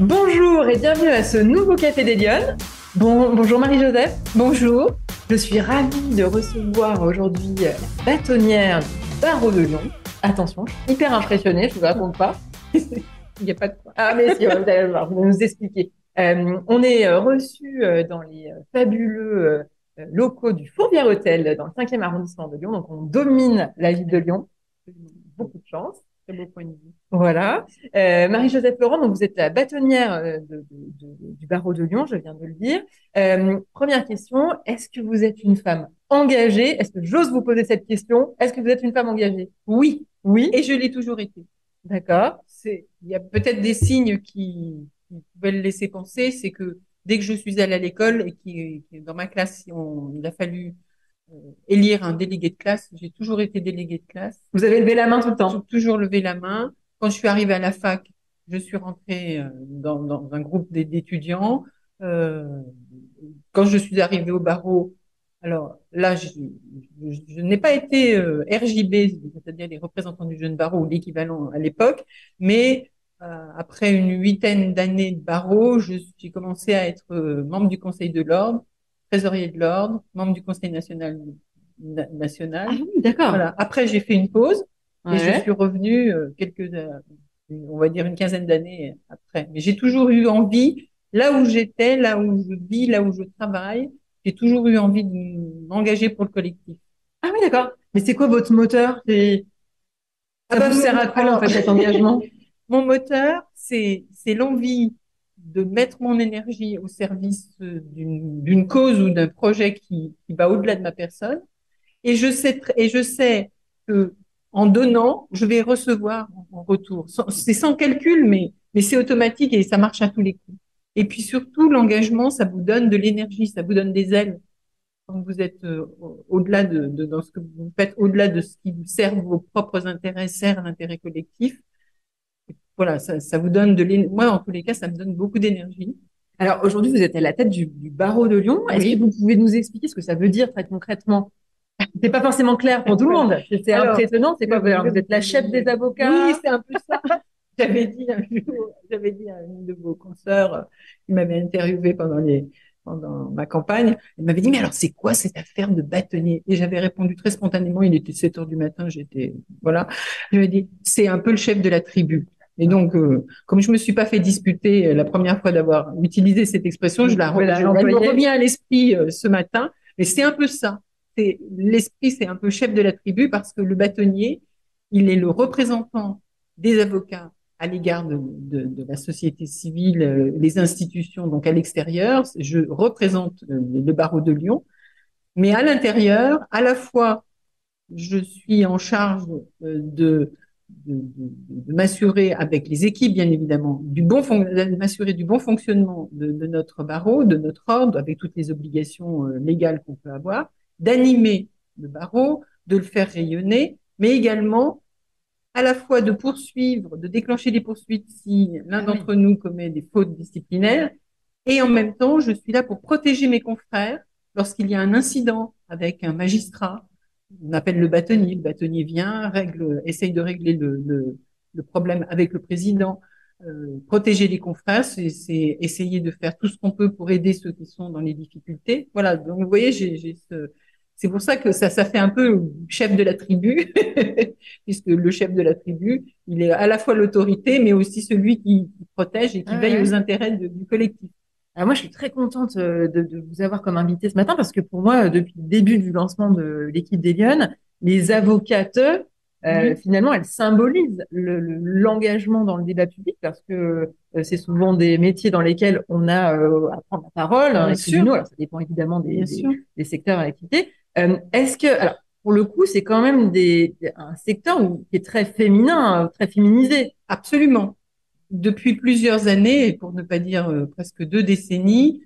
Bonjour et bienvenue à ce nouveau Café des Lyonnes. Bon, bonjour Marie-Joseph. Bonjour. Je suis ravie de recevoir aujourd'hui la bâtonnière du barreau de Lyon. Attention, je suis hyper impressionnée, je ne vous raconte pas. Il n'y a pas de quoi. Ah mais si, vous allez voir, vous allez nous expliquer. Euh, on est euh, reçu euh, dans les fabuleux locaux du Fourvière Hôtel dans le 5e arrondissement de Lyon. Donc on domine la ville de Lyon. Beaucoup de chance. Très beau point de vue. Voilà. Euh, Marie-Joseph Laurent, donc vous êtes la bâtonnière euh, de- de- de- du barreau de Lyon, je viens de le dire. Euh, première question, est-ce que vous êtes une femme engagée? Est-ce que j'ose vous poser cette question? Est-ce que vous êtes une femme engagée? Oui, Oui. et je l'ai toujours été. D'accord. C'est, il y a peut-être des signes qui, qui pouvaient le laisser penser, c'est que dès que je suis allée à l'école et qui, dans ma classe, on- il a fallu euh, élire un délégué de classe, j'ai toujours été délégué de classe. Vous avez levé la main tout le temps. J'ai toujours levé la main. Quand je suis arrivée à la fac, je suis rentrée euh, dans, dans un groupe d'é- d'étudiants. Euh, quand je suis arrivée au barreau, alors là, je, je- je n'ai pas été euh, RJB, c'est-à-dire les représentants du jeune barreau ou l'équivalent à l'époque, mais euh, après une huitaine d'années de barreau, je j'ai commencé à être euh, membre du Conseil de l'ordre, trésorier de l'ordre, membre du Conseil national na- national. Ah oui, d'accord. Voilà. Après, j'ai fait une pause et je Ouais. suis revenue euh, quelques, euh, on va dire une quinzaine d'années après. Mais j'ai toujours eu envie, là où j'étais, là où je vis, là où je travaille, j'ai toujours eu envie de m'engager pour le collectif. Ah oui, d'accord. Mais c'est quoi votre moteur? C'est Ah ça bah, vous sert à quoi en alors- fait cet engagement? Mon moteur, c'est c'est l'envie de mettre mon énergie au service euh, d'une d'une cause ou d'un projet qui, qui va au-delà de ma personne. Et je sais et je sais que en donnant, je vais recevoir en- retour. C'est sans calcul, mais mais c'est automatique et ça marche à tous les coups. Et puis surtout, l'engagement, ça vous donne de l'énergie, ça vous donne des ailes. Quand vous êtes euh, au- au-delà de, de dans ce que vous faites, au-delà de ce qui vous sert vos propres intérêts, sert l'intérêt collectif, voilà, ça, ça vous donne de l'énergie. Moi, en tous les cas, ça me donne beaucoup d'énergie. Alors aujourd'hui, vous êtes à la tête du, du barreau de Lyon. Est-ce Oui. que vous pouvez nous expliquer ce que ça veut dire très concrètement? C'est pas forcément clair pour tout le monde. C'est impressionnant. C'est quoi Vous êtes la chef des avocats. Oui, c'est un peu ça. J'avais dit un jour, j'avais dit à une de vos consoeurs, euh, qui m'avait interviewé pendant les, pendant ma campagne, elle m'avait dit, mais alors c'est quoi cette affaire de bâtonnier? Et j'avais répondu très spontanément, il était 7 heures du matin, j'étais, voilà. Je lui ai dit, c'est un peu le chef de la tribu. Et donc, euh, comme je me suis pas fait disputer euh, la première fois d'avoir utilisé cette expression, je la, Voilà, je- elle me l'employer. revient à l'esprit euh, ce matin. Mais c'est un peu ça. L'esprit, c'est un peu chef de la tribu parce que le bâtonnier, il est le représentant des avocats à l'égard de, de, la société civile, euh, les institutions, donc à l'extérieur. Je représente euh, le barreau de Lyon, mais à l'intérieur, à la fois, je suis en charge euh, de m'assurer avec les équipes, bien évidemment, du bon m'assurer du bon fonctionnement de, notre barreau, de notre ordre, avec toutes les obligations légales qu'on peut avoir, d'animer le barreau, de le faire rayonner, mais également à la fois de poursuivre, de déclencher des poursuites si l'un Ah oui. d'entre nous commet des fautes disciplinaires, et en même temps, je suis là pour protéger mes confrères lorsqu'il y a un incident avec un magistrat. On appelle le bâtonnier. Le bâtonnier vient, règle, essaye de régler le, le, le problème avec le président. Euh, protéger les confrères, c'est essayer de faire tout ce qu'on peut pour aider ceux qui sont dans les difficultés. Voilà. Donc, vous voyez, j'ai ce, c'est pour ça que ça, ça fait un peu chef de la tribu, puisque le chef de la tribu, il est à la fois l'autorité, mais aussi celui qui, qui protège et qui Ah veille ouais. aux intérêts de- du collectif. Alors moi, je suis très contente euh, de, de vous avoir comme invité ce matin parce que pour moi, depuis le début du lancement de l'équipe des Lyonnes, les avocates, euh, finalement, elles symbolisent le- le- l'engagement dans le débat public parce que euh, c'est souvent des métiers dans lesquels on a euh, à prendre la parole, hein, Bien les sûr. Alors, ça dépend évidemment des, des secteurs à activité. Euh, Est-ce que, alors, pour le coup, c'est quand même des, un secteur qui est très féminin, très féminisé. Absolument. Depuis plusieurs années, pour ne pas dire euh, presque deux décennies,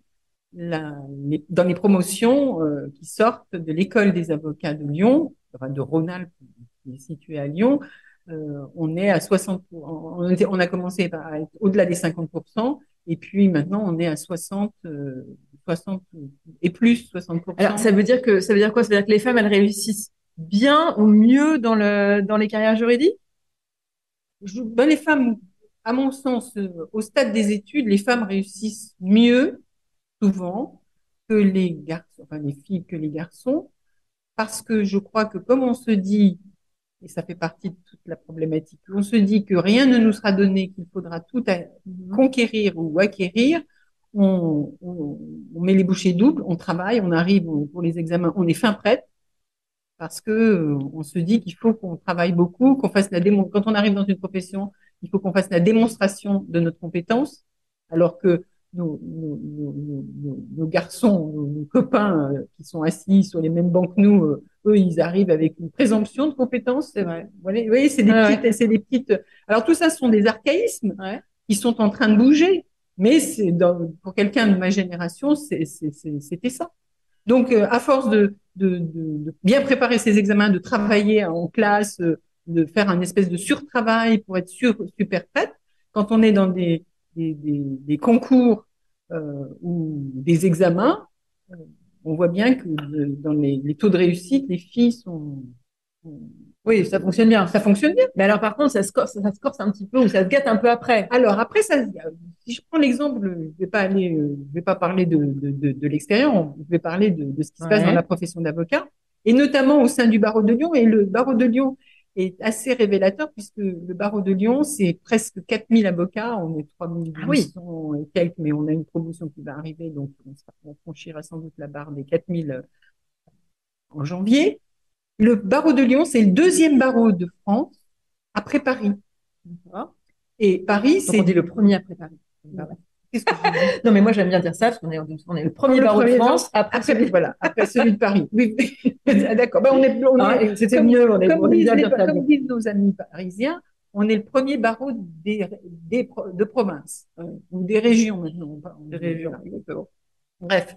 dans les promotions euh, qui sortent de l'école des avocats de Lyon, de Rhône-Alpes, qui est située à Lyon, euh, on est à 60, on, on a commencé à être au-delà des 50%, et puis maintenant on est à 60, euh, 60 et plus 60%. Alors, ça veut dire que, ça veut dire quoi? Ça veut dire que les femmes, elles réussissent bien ou mieux dans le, dans les carrières juridiques? Je- ben, les femmes à mon sens, euh, au stade des études, les femmes réussissent mieux, souvent, que les garçons, enfin les filles que les garçons, parce que je crois que comme on se dit, et ça fait partie de toute la problématique, on se dit que rien ne nous sera donné, qu'il faudra tout conquérir ou acquérir, on, on, on, met les bouchées doubles, on travaille, on arrive pour les examens, on est fin prête, parce que euh, on se dit qu'il faut qu'on travaille beaucoup, qu'on fasse la démon quand on arrive dans une profession, il faut qu'on fasse la démonstration de notre compétence, alors que nos, nos, nos, nos garçons, nos, copains euh, qui sont assis sur les mêmes bancs que nous, euh, eux, ils arrivent avec une présomption de compétence. C'est vrai. Vous voyez, c'est des ah des petites. Alors tout ça, ce sont des archaïsmes ouais. qui sont en train de bouger. Mais c'est pour quelqu'un de ma génération, c'était ça. Donc, euh, à force de, de, de, bien préparer ses examens, de travailler en classe, euh, de faire un espèce de surtravail pour être super prête, quand on est dans des, des, des, concours euh, ou des examens, euh, on voit bien que dans les, les, taux de réussite, les filles sont, oui, ça fonctionne bien. Ça fonctionne bien. Mais alors, par contre, ça se corse, ça se corse un petit peu ou ça se gâte un peu après. Alors, après, ça, si je prends l'exemple, je vais pas aller, je vais pas parler de, de, de, de l'extérieur, je vais parler de, de ce qui se passe dans la profession d'avocat et notamment au sein du barreau de Lyon. Et le barreau de Lyon est assez révélateur puisque le barreau de Lyon, c'est presque 4000 avocats. On est 3800 ah oui. et quelques, mais on a une promotion qui va arriver, donc on, franchira sans doute la barre des 4000 euh, en janvier. Le barreau de Lyon, c'est le deuxième barreau de France après Paris. Et Paris, c'est. On dit le premier après Paris. Qu'est-ce que non, mais moi j'aime bien dire ça parce qu'on est, on est le premier barreau de France après, celui, voilà, après celui de Paris. Oui, d'accord. Ben, on est, on ah, c'était mieux. On est, comme, disent, les, comme disent nos amis parisiens, on est le premier barreau des, des de province ou des régions maintenant. Des régions. Bref,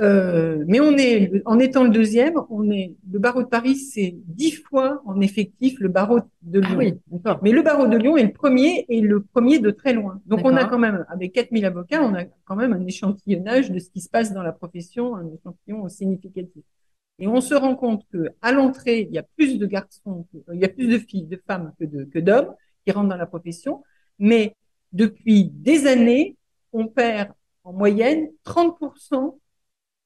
euh, mais on est, en étant le deuxième, on est le barreau de Paris, c'est dix fois en effectif le barreau de Lyon. Ah oui, mais le barreau de Lyon est le premier et le premier de très loin. Donc on a quand même, avec 4000 avocats, on a quand même un échantillonnage de ce qui se passe dans la profession, un échantillon significatif. Et on se rend compte que à l'entrée, il y a plus de garçons, il y a plus de filles, de femmes que de que d'hommes qui rentrent dans la profession. Mais depuis des années, on perd en moyenne 30%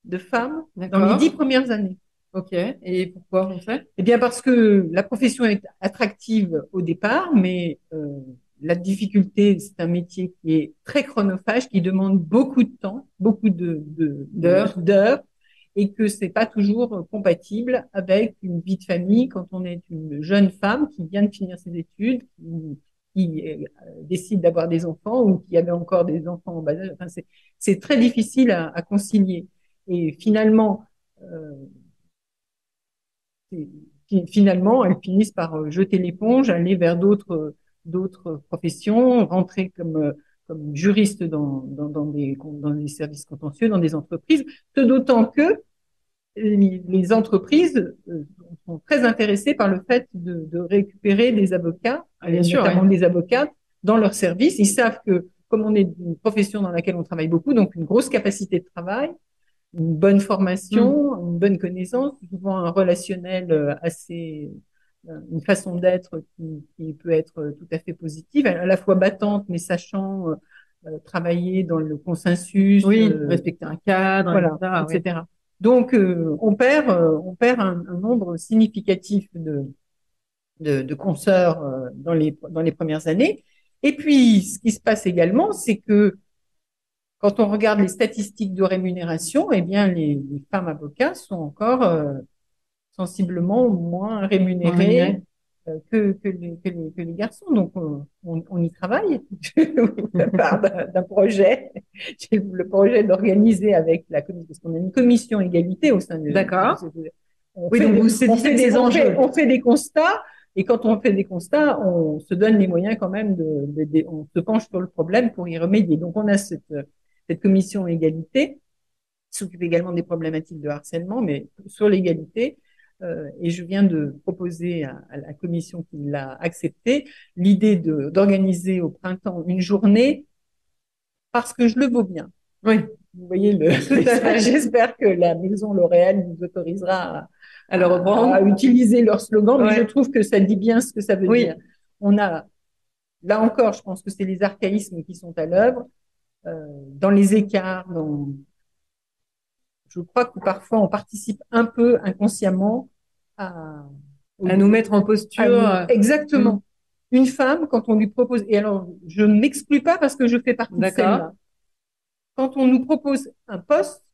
de femmes dans les dix premières années. Ok. Et pourquoi on fait? Eh bien parce que la profession est attractive au départ, mais euh, la difficulté, c'est un métier qui est très chronophage, qui demande beaucoup de temps, beaucoup de d'heures, d'heures, et que c'est pas toujours compatible avec une vie de famille quand on est une jeune femme qui vient de finir ses études, qui, qui euh, décide d'avoir des enfants ou qui avait encore des enfants en bas âge. Enfin, c'est très difficile à, à concilier. Et finalement, euh, finalement, elles finissent par euh, jeter l'éponge, aller vers d'autres d'autres professions, rentrer comme euh, comme juriste dans, dans, dans, des, dans des services contentieux, dans des entreprises, ce d'autant que les entreprises euh, sont très intéressées par le fait de, de récupérer des avocats, Bien notamment des avocats, dans leur service. Ils savent que comme on est une profession dans laquelle on travaille beaucoup, donc une grosse capacité de travail, une bonne formation, mm. une bonne connaissance, souvent un relationnel euh, assez, euh, une façon d'être qui, qui, peut être tout à fait positive, à la fois battante mais sachant euh, travailler dans le consensus, oui, respecter un cadre, voilà, etc. etc. Donc on perd, on perd un, un, nombre significatif de de, de consoeurs dans les dans les premières années. Et puis ce qui se passe également, c'est que quand on regarde les statistiques de rémunération, eh bien, les, les femmes avocats sont encore euh, sensiblement moins rémunérées euh, que, que, les, que, les, que, les, garçons. Donc, on, on, y travaille part d'un projet. J'ai le projet d'organiser avec la commission, parce qu'on a une commission égalité au sein de. D'accord. Oui, donc vous on fait des enjeux. On fait des constats. Et quand on fait des constats, on se donne les moyens quand même de, de, de, on se penche sur le problème pour y remédier. Donc on a cette cette commission égalité s'occupe également des problématiques de harcèlement, mais sur l'égalité. Euh, et je viens de proposer à, à la commission qui l'a accepté l'idée d'organiser au printemps une journée parce que je le vaux bien. Oui. Vous voyez le. J'espère que la maison L'Oréal nous autorisera à, à, le reprendre, à, utiliser leur slogan, mais je trouve que ça dit bien ce que ça veut oui. dire. On a là encore, je pense que c'est les archaïsmes qui sont à l'œuvre, dans les écarts, dans... je crois que parfois on participe un peu inconsciemment à, à nous mettre en posture. nous- exactement. Mm. Une femme, quand on lui propose, et alors je ne m'exclus pas parce que je fais partie de celle-là. Quand on nous propose un poste,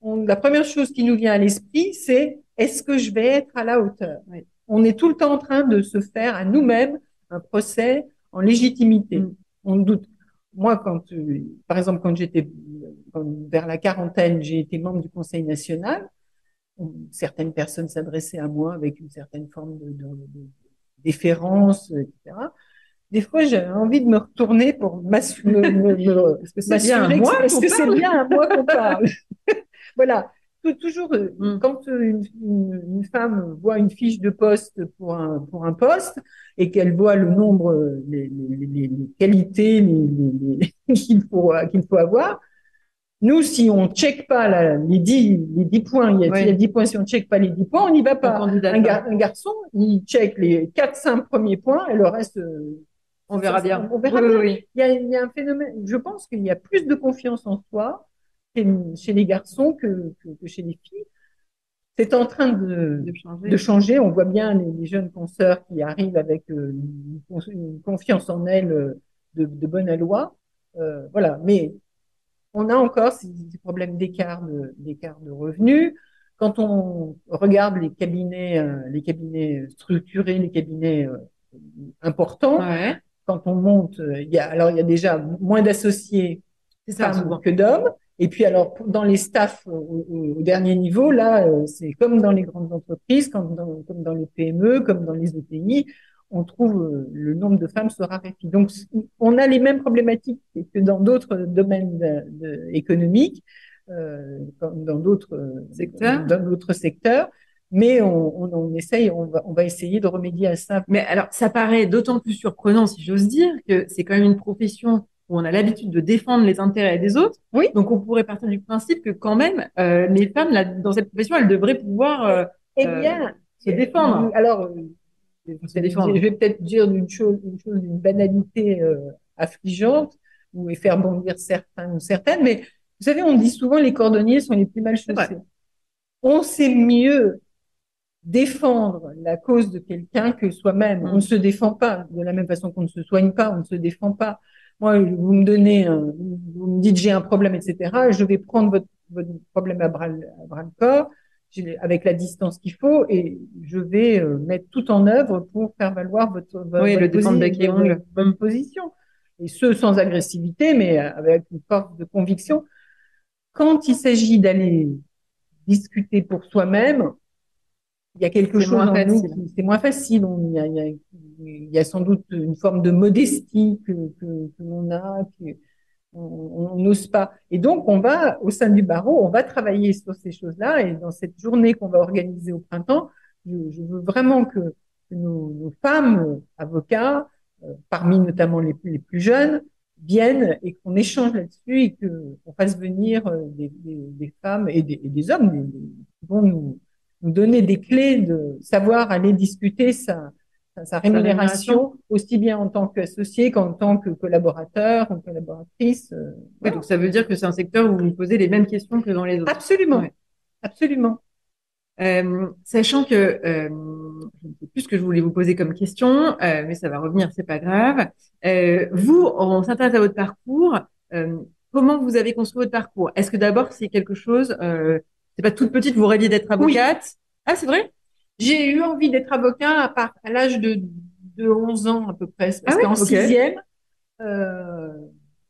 on- la première chose qui nous vient à l'esprit, c'est est-ce que je vais être à la hauteur? Oui. On est tout le temps en train de se faire à nous-mêmes un procès en légitimité. Mm. On doute. Moi, quand, euh, par exemple, quand j'étais quand- vers la quarantaine, j'ai été membre du Conseil national. On- Certaines personnes s'adressaient à moi avec une certaine forme de, de, de déférence, etc. Des fois, j'avais envie de me retourner pour m'assurer. Que c'est bien à moi qu'on parle Voilà. Tou- Toujours, euh, Mm. quand euh, une, une- une femme voit une fiche de poste pour un, pour un poste et qu'elle voit le nombre, euh, les, les, les, les qualités qu'il faut, qu'il faut avoir, nous, si on check pas la- les 10, les 10 points, il y a, Oui. il y a 10 points, si on check pas les 10 points, on n'y va pas. Un, pas. gar- un garçon, il check les 4-5 premiers points et le reste, euh, On verra bien. On verra Oui, bien. oui, oui. il y a, il y a un phénomène, je pense qu'il y a plus de confiance en soi chez, chez les garçons que, que, que chez les filles. C'est en train de, De changer. de changer. On voit bien les, les jeunes consoeurs qui arrivent avec euh, une, con- une confiance en elles euh, de, de bonne aloi. Euh, voilà. Mais on a encore ces, ces problèmes d'écart de, d'écart de revenus. Quand on regarde les cabinets, euh, les cabinets structurés, les cabinets importants, Ouais. quand on monte, il y a, alors il y a déjà moins d'associés femmes que d'hommes. Et puis alors dans les staffs au, au- dernier niveau, là, euh, c'est comme dans les grandes entreprises, comme dans, comme dans les PME, comme dans les ETI, on trouve euh, le nombre de femmes se raréfie. Donc on a les mêmes problématiques que dans d'autres domaines de- de- économiques, euh, comme dans d'autres euh, Secteurs. dans d'autres secteurs. Mais on, on, on essaye, on va, on va essayer de remédier à ça. Mais alors, ça paraît d'autant plus surprenant, si j'ose dire, que c'est quand même une profession où on a l'habitude de défendre les intérêts des autres. Oui. Donc, on pourrait partir du principe que quand même, euh, les femmes, là, dans cette profession, elles devraient pouvoir euh, Eh Euh, bien, se défendre. Alors, euh, je vais Se peut-être défendre. dire- je vais peut-être dire une chose, une chose d'une banalité euh, affligeante ou et faire bondir certains ou certaines, mais vous savez, on dit souvent les cordonniers sont les plus mal C'est vrai. chaussés. On sait mieux défendre la cause de quelqu'un que soi-même. Mm. On ne se défend pas de la même façon qu'on ne se soigne pas, on ne se défend pas. Moi, vous me donnez, un, vous me dites j'ai un problème, etc. Je vais prendre votre, votre problème à bras, le- à bras le corps avec la distance qu'il faut et je vais euh, mettre tout en œuvre pour faire valoir votre, votre, Oui, le votre défendre posi- bec et votre- votre position. Et ce, sans agressivité, mais avec une force de conviction. Quand il s'agit d'aller discuter pour soi-même, il y a quelque chose en nous facile. qui, c'est moins facile. On- il, y a, il, y a, il y a sans doute une forme de modestie que, que, que l'on a, que on n'ose pas. Et donc, on va, au sein du barreau, on va travailler sur ces choses-là. Et dans cette journée qu'on va organiser au printemps, je, je veux vraiment que, nos, nos femmes euh, avocats, euh, parmi notamment les, plus- les plus jeunes, viennent et qu'on échange là-dessus et qu'on fasse venir euh, des, des, des femmes et des, et des hommes qui vont nous, nous donner des clés de savoir aller discuter sa, sa, rémunération, aussi bien en tant qu'associé qu'en tant que collaborateur ou collaboratrice. euh, voilà. donc ça veut dire que c'est un secteur où vous vous posez les mêmes questions que dans les autres. Absolument, Ouais. absolument. Euh, sachant que euh, je ne sais plus ce que je voulais vous poser comme question, euh, mais ça va revenir, c'est pas grave. Euh, vous, on s'intéresse à votre parcours. Euh, comment vous avez construit votre parcours? Est-ce que d'abord c'est quelque chose euh, C'est pas toute petite, vous rêviez d'être avocate? Ah, c'est vrai? J'ai eu envie d'être avocat à, part, à l'âge de, de 11 ans à peu près, parce Ah oui, qu'en sixième, euh,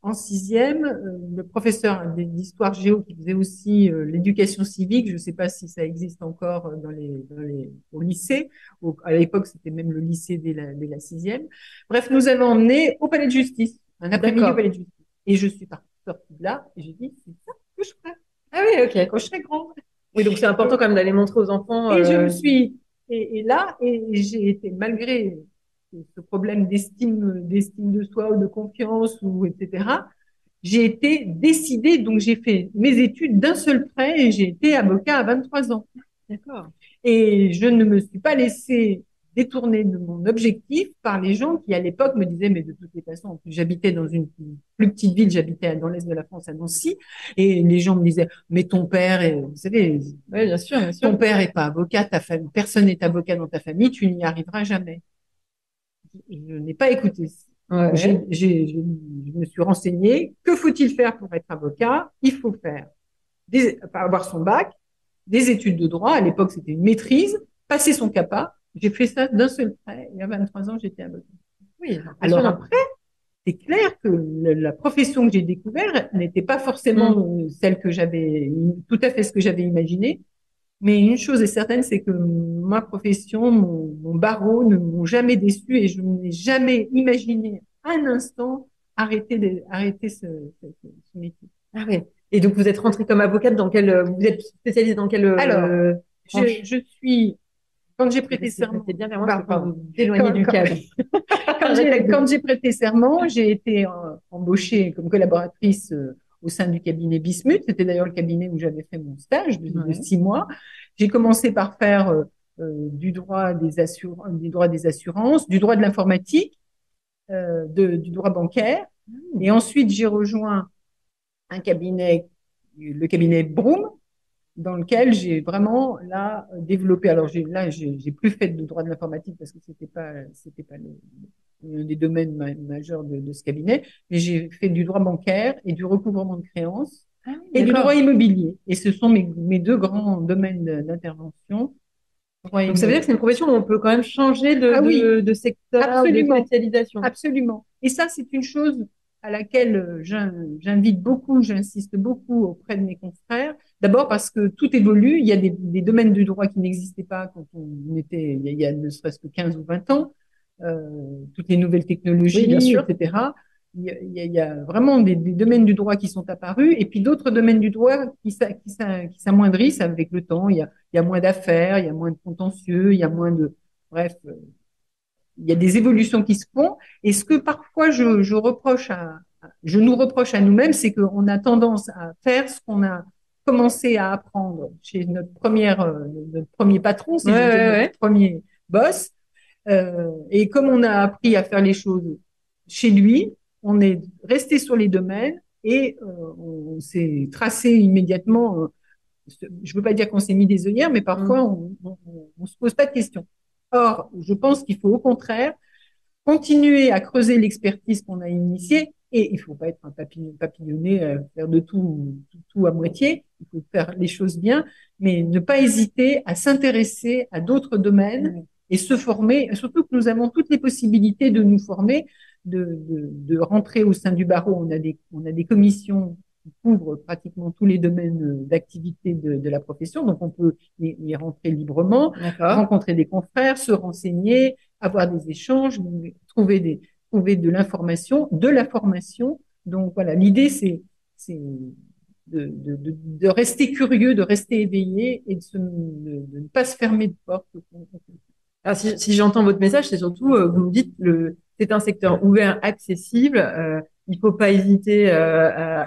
en sixième, euh, le professeur d'histoire géo qui faisait aussi euh, l'éducation civique, je ne sais pas si ça existe encore euh, dans les, dans les, au lycée, au- à l'époque c'était même le lycée dès la, dès la sixième. Bref, nous avons emmené au palais de justice, un après-midi au palais de justice. Et je suis partie sortie de là et j'ai dit, c'est ça que je ferai Ah oui, ok. quand je serai grande. Oui, donc c'est important quand même d'aller montrer aux enfants. Et je euh, me suis, et, et là, et j'ai été, malgré ce problème d'estime, d'estime de soi ou de confiance ou etc., j'ai été décidée, donc j'ai fait mes études d'un seul trait et j'ai été avocat à 23 ans. D'accord. Et je ne me suis pas laissée détournée de mon objectif par les gens qui, à l'époque, me disaient, mais de toutes les façons, j'habitais dans une plus petite ville, j'habitais dans l'est de la France, à Nancy, et les gens me disaient, mais ton père, est, vous savez, Oui, bien sûr, bien sûr. ton père est pas avocat, ta famille, personne n'est avocat dans ta famille, tu n'y arriveras jamais. Je n'ai pas écouté. Ouais. J'ai- je me suis renseignée. Que faut-il faire pour être avocat? Il faut faire des, avoir son bac, des études de droit. À l'époque, c'était une maîtrise, passer son CAPA. J'ai fait ça d'un seul trait. Il y a 23 ans, j'étais avocat. Oui, Alors après, c'est clair que le- la profession que j'ai découverte n'était pas forcément euh, celle que j'avais, tout à fait ce que j'avais imaginé. Mais une chose est certaine, c'est que ma profession, mon, mon barreau ne m'ont jamais déçu et je n'ai jamais imaginé un instant arrêter, de, arrêter ce, ce, ce métier. Ah ouais. Et donc vous êtes rentrée comme avocate dans quel, vous êtes spécialisée dans quel Alors, euh, je suis, quand j'ai prêté serment, bien vers moi, Quand- du quand- cadre. quand j'ai, prêté serment, j'ai été euh, embauchée comme collaboratrice euh, au sein du cabinet Bismuth. C'était d'ailleurs le cabinet où j'avais fait mon stage de, six mois. J'ai commencé par faire euh, du droit des, assur du droit des assurances, du droit de l'informatique, euh, du droit bancaire. Et ensuite, j'ai rejoint un cabinet, le cabinet Broom, dans lequel j'ai vraiment là développé. Alors j'ai là j'ai plus fait de droit de l'informatique parce que c'était pas c'était pas le, un des domaines ma- majeurs de, de ce cabinet, mais j'ai fait du droit bancaire et du recouvrement de créances Ah et du droit immobilier. Et ce sont mes, mes deux grands domaines d'intervention. Donc ça veut dire que c'est une profession où on peut quand même changer de, Ah oui. de, de secteur, Absolument. de spécialisation. Absolument. Et ça, c'est une chose à laquelle euh, j'in- j'invite beaucoup, j'insiste beaucoup auprès de mes confrères. D'abord parce que tout évolue. Il y a des, des domaines du droit qui n'existaient pas quand on était, il y a, ne serait-ce que 15 ou 20 ans. Euh, toutes les nouvelles technologies, Oui, bien sûr. etc. Il y, a, il y vraiment des, des domaines du droit qui sont apparus et puis d'autres domaines du droit qui, s'a- qui, s'a- qui s'amoindrissent avec le temps. Il y a, il y a moins d'affaires, il y a moins de contentieux, il y a moins de, bref, euh, il y a des évolutions qui se font. Et ce que parfois je, je reproche à, je nous reproche à nous-mêmes, c'est qu'on a tendance à faire ce qu'on a commencé à apprendre chez notre première, euh, notre premier patron, si Ouais, ouais, notre premier boss. Euh, et comme on a appris à faire les choses chez lui, on est resté sur les domaines et euh, on s'est tracé immédiatement. euh, je veux pas dire qu'on s'est mis des œillères, mais parfois on, on, on se pose pas de questions. Or, je pense qu'il faut au contraire continuer à creuser l'expertise qu'on a initiée et il faut pas être un papillon, papillonné, euh, faire de tout, tout, tout à moitié. Il faut faire les choses bien, mais ne pas hésiter à s'intéresser à d'autres domaines et se former. Surtout que nous avons toutes les possibilités de nous former, de, de, de rentrer au sein du barreau. On a des, on a des commissions qui couvrent pratiquement tous les domaines d'activité de, de la profession, donc on peut y, y rentrer librement rencontrer des confrères, se renseigner, avoir des échanges, trouver des trouver de l'information, de la formation. Donc voilà, l'idée c'est c'est de, de, de, de, rester curieux, de rester éveillé et de, se, de, de ne pas se fermer de porte. Alors, si, si j'entends votre message, c'est surtout, euh, vous me dites, le, c'est un secteur ouvert, accessible. Euh, il faut pas hésiter euh, à,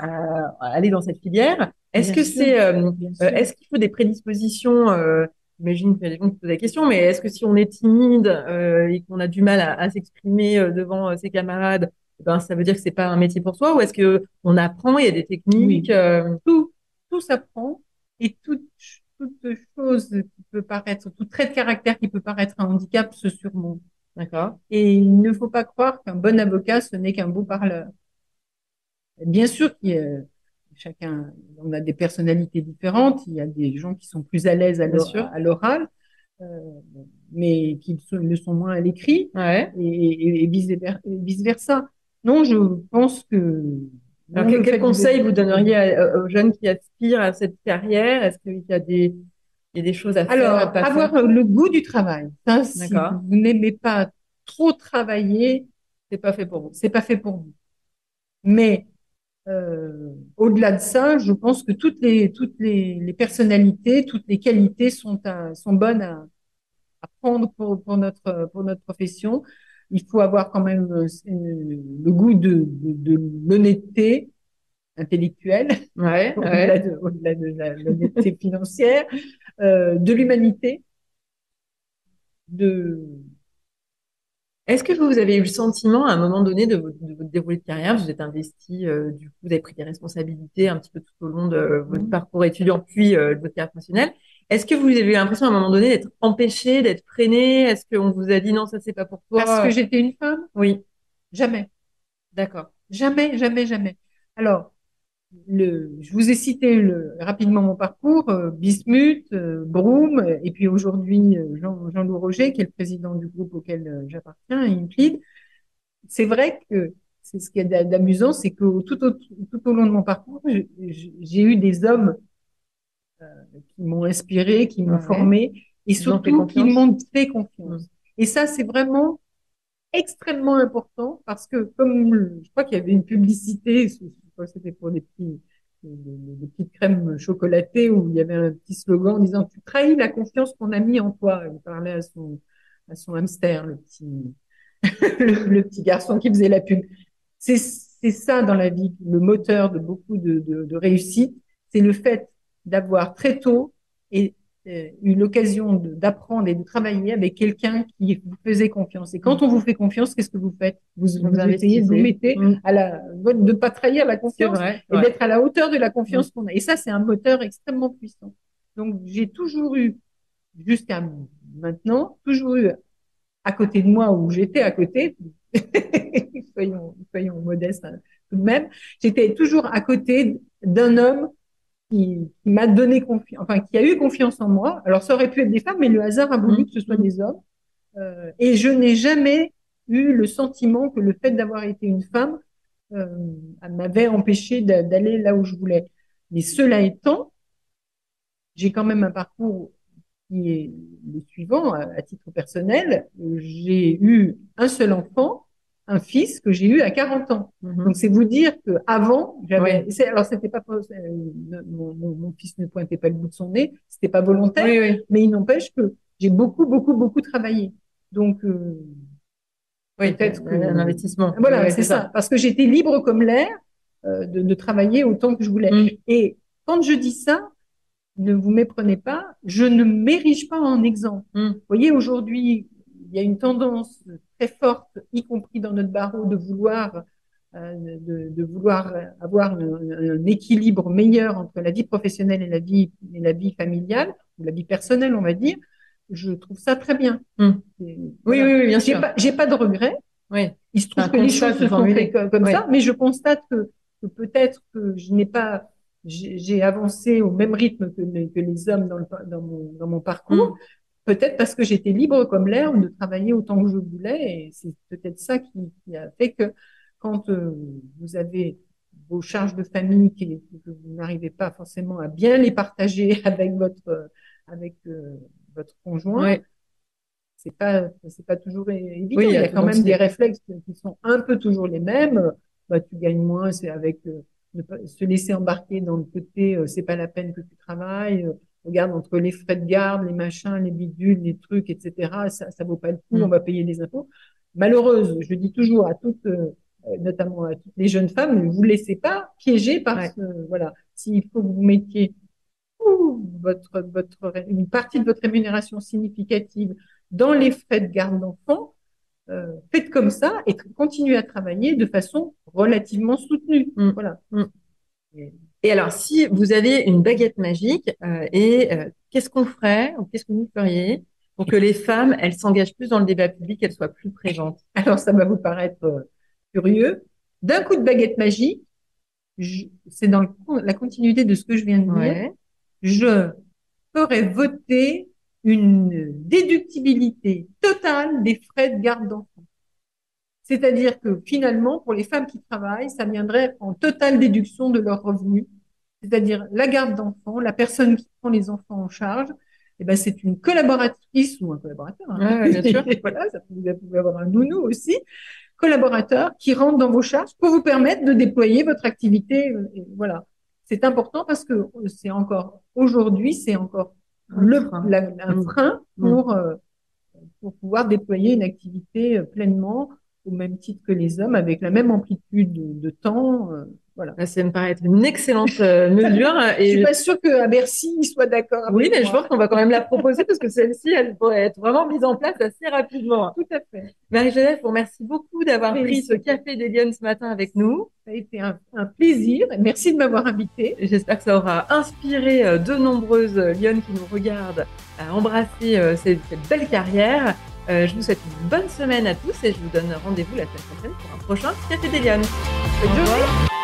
à, aller dans cette filière. Est-ce que c'est, euh, est-ce qu'il faut des prédispositions euh, J'imagine a des gens posent la question, mais est-ce que si on est timide euh, et qu'on a du mal à, à s'exprimer euh, devant ses camarades, ben ça veut dire que c'est pas un métier pour soi, ou est-ce que on apprend Il y a des techniques. Oui. Euh... Tout, tout s'apprend et toute toute chose qui peut paraître, tout trait de caractère qui peut paraître un handicap se surmonte. D'accord. Et il ne faut pas croire qu'un bon avocat, ce n'est qu'un beau parleur. Bien sûr qu'il y a chacun, on a des personnalités différentes. Il y a des gens qui sont plus à l'aise à l'oral, euh, mais qui le sont moins à l'écrit, ouais. et, et, et, vice versa. Non, je pense que. Alors, quel, quel conseil de... vous donneriez à, aux jeunes qui aspirent à cette carrière? Est-ce qu'il y a des, il y a des choses à faire Alors, à pas avoir faire? le goût du travail. Ça, si vous n'aimez pas trop travailler, c'est pas fait pour vous. C'est pas fait pour vous. Mais euh, au-delà de ça, je pense que toutes les toutes les, les personnalités, toutes les qualités sont à, sont bonnes à, à prendre pour, pour notre pour notre profession. Il faut avoir quand même euh, le goût de, de, de l'honnêteté intellectuelle, ouais, au-delà ouais. de, au de l'honnêteté financière, euh, de l'humanité, de Est-ce que vous avez eu le sentiment, à un moment donné de votre, de votre déroulé de carrière, vous êtes investi, euh, du coup, vous avez pris des responsabilités un petit peu tout au long de votre Mhm. parcours étudiant, puis euh, de votre carrière professionnelle. Est-ce que vous avez eu l'impression, à un moment donné, d'être empêché, d'être freiné Est-ce qu'on vous a dit non, ça c'est pas pour toi? Parce que j'étais une femme? Oui, Jamais. d'accord. Jamais, jamais, jamais. Alors, le, je vous ai cité le, rapidement mon parcours, euh, Bismuth, euh, Broom, euh, et puis aujourd'hui euh, Jean, Jean-Loup Roger, qui est le président du groupe auquel euh, j'appartiens, Inclid. C'est vrai que c'est ce qui est d'a- d'amusant, c'est que tout au, tout au long de mon parcours, je- je- j'ai eu des hommes euh, qui m'ont inspiré, qui m'ont Ouais. formé, et Ils surtout qui m'ont fait confiance. Et ça, c'est vraiment extrêmement important parce que comme je crois qu'il y avait une publicité, c'était pour des petits petites crèmes chocolatées où il y avait un petit slogan en disant tu trahis la confiance qu'on a mis en toi. Il parlait à son à son hamster, le petit garçon qui faisait la pub. C'est ça dans la vie, le moteur de beaucoup de, de, réussite, c'est le fait d'avoir très tôt et eu l'occasion d'apprendre et de travailler avec quelqu'un qui vous faisait confiance. Et quand on vous fait confiance, qu'est-ce que vous faites? Vous, vous, Vous essayez de vous mettez Mm. à la de ne pas trahir la confiance vrai. et ouais. d'être à la hauteur de la confiance qu'on a. Et ça, c'est un moteur extrêmement puissant. Donc, j'ai toujours eu, jusqu'à maintenant, toujours eu à côté de moi, où j'étais à côté, soyons, soyons modestes hein, tout de même, j'étais toujours à côté d'un homme qui, m'a donné confiance, enfin, qui a eu confiance en moi. Alors, ça aurait pu être des femmes, mais le hasard a voulu que ce soit des hommes. Euh, et je n'ai jamais eu le sentiment que le fait d'avoir été une femme euh, m'avait empêché d'a- d'aller là où je voulais. Mais cela étant, j'ai quand même un parcours qui est le suivant à, à titre personnel. J'ai eu un seul enfant, un fils que j'ai eu à 40 ans. Mhm. Donc c'est vous dire que avant, j'avais. Oui. Alors c'était pas euh, mon, mon, mon fils ne pointait pas le bout de son nez, c'était pas volontaire, Oui, oui. mais il n'empêche que j'ai beaucoup, beaucoup, beaucoup travaillé. Donc euh, Oui, Peut-être que- un investissement. voilà, c'est ça. Parce que j'étais libre comme l'air euh, de, de travailler autant que je voulais. Mm. Et quand je dis ça, ne vous méprenez pas, je ne m'érige pas en exemple. Mm. Vous voyez, aujourd'hui, il y a une tendance très forte, y compris dans notre barreau, de vouloir euh, de, de vouloir avoir un, un équilibre meilleur entre la vie professionnelle et la vie et la vie familiale ou la vie personnelle, on va dire. Je trouve ça très bien. Mm. Et Oui, voilà. oui, oui, bien sûr. pas, j'ai pas de regrets. Oui. Il se trouve que les choses se sont faites comme, ça, mais je constate que, que peut-être que je n'ai pas, j'ai avancé au même rythme que les, que les hommes dans, le, dans, mon, dans mon parcours. Mm. Peut-être parce que j'étais libre comme l'air de travailler autant que je voulais, et c'est peut-être ça qui, qui a fait que quand euh, vous avez vos charges de famille qui, que vous n'arrivez pas forcément à bien les partager avec votre avec euh, votre conjoint, Ouais. c'est pas c'est pas toujours évident. Oui, il y il y a quand même des réflexes qui sont un peu toujours les mêmes. Bah, tu gagnes moins, c'est avec euh, ne pas se laisser embarquer dans le côté, euh, c'est pas la peine que tu travailles. Regarde entre les frais de garde, les machins, les bidules, les trucs, etc. Ça, ça vaut pas le coup. Mm. On va payer les impôts. Malheureuse, je dis toujours à toutes, euh, notamment à toutes les jeunes femmes, ne vous laissez pas piéger par Ouais. ce, voilà. S'il faut que vous mettiez ouh, votre, votre, une partie de votre rémunération significative dans les frais de garde d'enfants, euh, faites comme ça et continuez à travailler de façon relativement soutenue. Mm. Voilà. Mm. Et- Et alors, si vous aviez une baguette magique, euh, et euh, qu'est-ce qu'on ferait ou qu'est-ce que vous feriez pour que les femmes, elles s'engagent plus dans le débat public, elles soient plus présentes? Alors, ça va vous paraître euh, curieux. D'un coup de baguette magique, c'est dans le la continuité de ce que je viens de dire, Ouais. je ferais voter une déductibilité totale des frais de garde d'enfants. C'est-à-dire que finalement, pour les femmes qui travaillent, ça viendrait en totale déduction de leurs revenus. C'est-à-dire la garde d'enfants, la personne qui prend les enfants en charge, eh ben, c'est une collaboratrice ou un collaborateur. hein. Ouais, bien sûr. voilà, ça peut, vous pouvez avoir un nounou aussi, collaborateur qui rentre dans vos charges pour vous permettre de déployer votre activité. euh, et voilà. C'est important parce que c'est encore aujourd'hui, c'est encore Un le, frein. la- un Mm. frein pour, euh, pour pouvoir déployer une activité euh, pleinement au même titre que les hommes, avec la même amplitude de, de temps. euh, Voilà. Bah, Ça me paraît être une excellente euh, mesure. Je Et suis pas sûre qu'à Bercy, ils soient d'accord oui, mais je pense qu'on va quand même la proposer parce que celle-ci, elle pourrait être vraiment mise en place assez rapidement. Tout à fait. Marie-Joseph, je vous remercie beaucoup d'avoir pris ce café des Lyonnes ce matin avec nous. Ça a été un, un plaisir. Merci de m'avoir invité. J'espère que ça aura inspiré euh, de nombreuses Lyonnes qui nous regardent à embrasser cette, cette belle carrière. Euh, je vous souhaite une bonne semaine à tous et je vous donne rendez-vous la semaine prochaine pour un prochain Café des Lyonnes. Bonne.